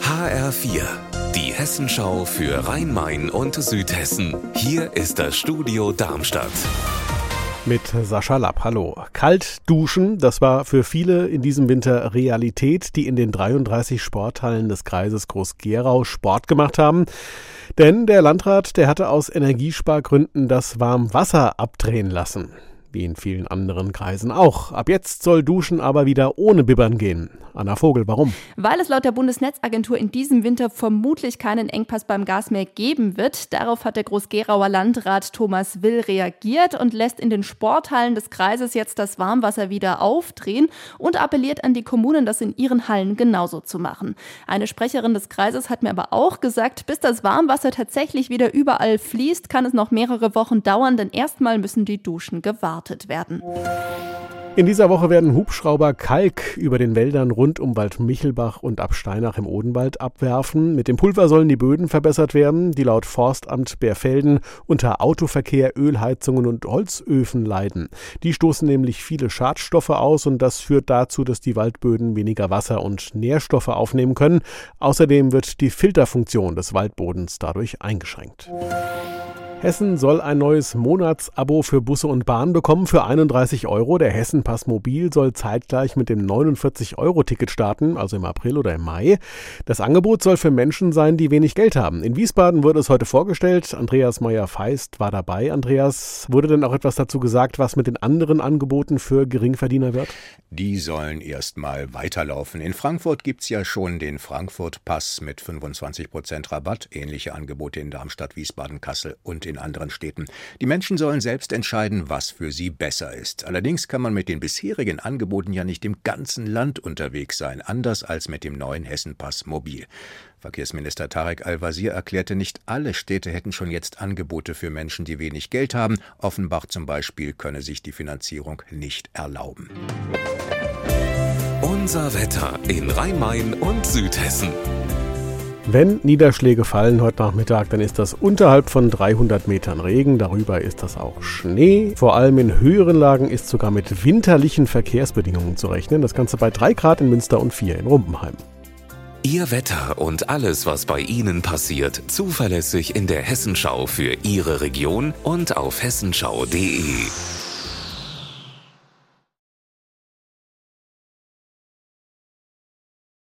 HR4, die Hessenschau für Rhein-Main und Südhessen. Hier ist das Studio Darmstadt. Mit Sascha Lapp, hallo. Kalt duschen, das war für viele in diesem Winter Realität, die in den 33 Sporthallen des Kreises Groß-Gerau Sport gemacht haben. Denn der Landrat, der hatte aus Energiespargründen das Warmwasser abdrehen lassen wie in vielen anderen Kreisen auch. Ab jetzt soll Duschen aber wieder ohne Bibbern gehen. Anna Vogel, warum? Weil es laut der Bundesnetzagentur in diesem Winter vermutlich keinen Engpass beim Gas mehr geben wird. Darauf hat der Groß-Gerauer Landrat Thomas Will reagiert und lässt in den Sporthallen des Kreises jetzt das Warmwasser wieder aufdrehen und appelliert an die Kommunen, das in ihren Hallen genauso zu machen. Eine Sprecherin des Kreises hat mir aber auch gesagt, bis das Warmwasser tatsächlich wieder überall fließt, kann es noch mehrere Wochen dauern, denn erstmal müssen die Duschen gewartet gewartet werden. In dieser Woche werden Hubschrauber Kalk über den Wäldern rund um Waldmichelbach und Absteinach im Odenwald abwerfen. Mit dem Pulver sollen die Böden verbessert werden, die laut Forstamt Bärfelden unter Autoverkehr, Ölheizungen und Holzöfen leiden. Die stoßen nämlich viele Schadstoffe aus und das führt dazu, dass die Waldböden weniger Wasser und Nährstoffe aufnehmen können. Außerdem wird die Filterfunktion des Waldbodens dadurch eingeschränkt. Hessen soll ein neues Monatsabo für Busse und Bahn bekommen für 31 Euro. Der Hessenpass Mobil soll zeitgleich mit dem 49-Euro-Ticket starten, also im April oder im Mai. Das Angebot soll für Menschen sein, die wenig Geld haben. In Wiesbaden wurde es heute vorgestellt. Andreas Meyer-Feist war dabei. Andreas, wurde denn auch etwas dazu gesagt, was mit den anderen Angeboten für Geringverdiener wird? Die sollen erstmal weiterlaufen. In Frankfurt gibt es ja schon den Frankfurt-Pass mit 25 Prozent Rabatt. Ähnliche Angebote in Darmstadt, Wiesbaden, Kassel und in in anderen Städten. Die Menschen sollen selbst entscheiden, was für sie besser ist. Allerdings kann man mit den bisherigen Angeboten ja nicht im ganzen Land unterwegs sein, anders als mit dem neuen Hessenpass Mobil. Verkehrsminister Tarek Al-Wazir erklärte, nicht alle Städte hätten schon jetzt Angebote für Menschen, die wenig Geld haben. Offenbach zum Beispiel könne sich die Finanzierung nicht erlauben. Unser Wetter in Rhein-Main und Südhessen. Wenn Niederschläge fallen heute Nachmittag, dann ist das unterhalb von 300 Metern Regen. Darüber ist das auch Schnee. Vor allem in höheren Lagen ist sogar mit winterlichen Verkehrsbedingungen zu rechnen. Das Ganze bei 3 Grad in Münster und 4 in Rumpenheim. Ihr Wetter und alles, was bei Ihnen passiert, zuverlässig in der Hessenschau für Ihre Region und auf hessenschau.de.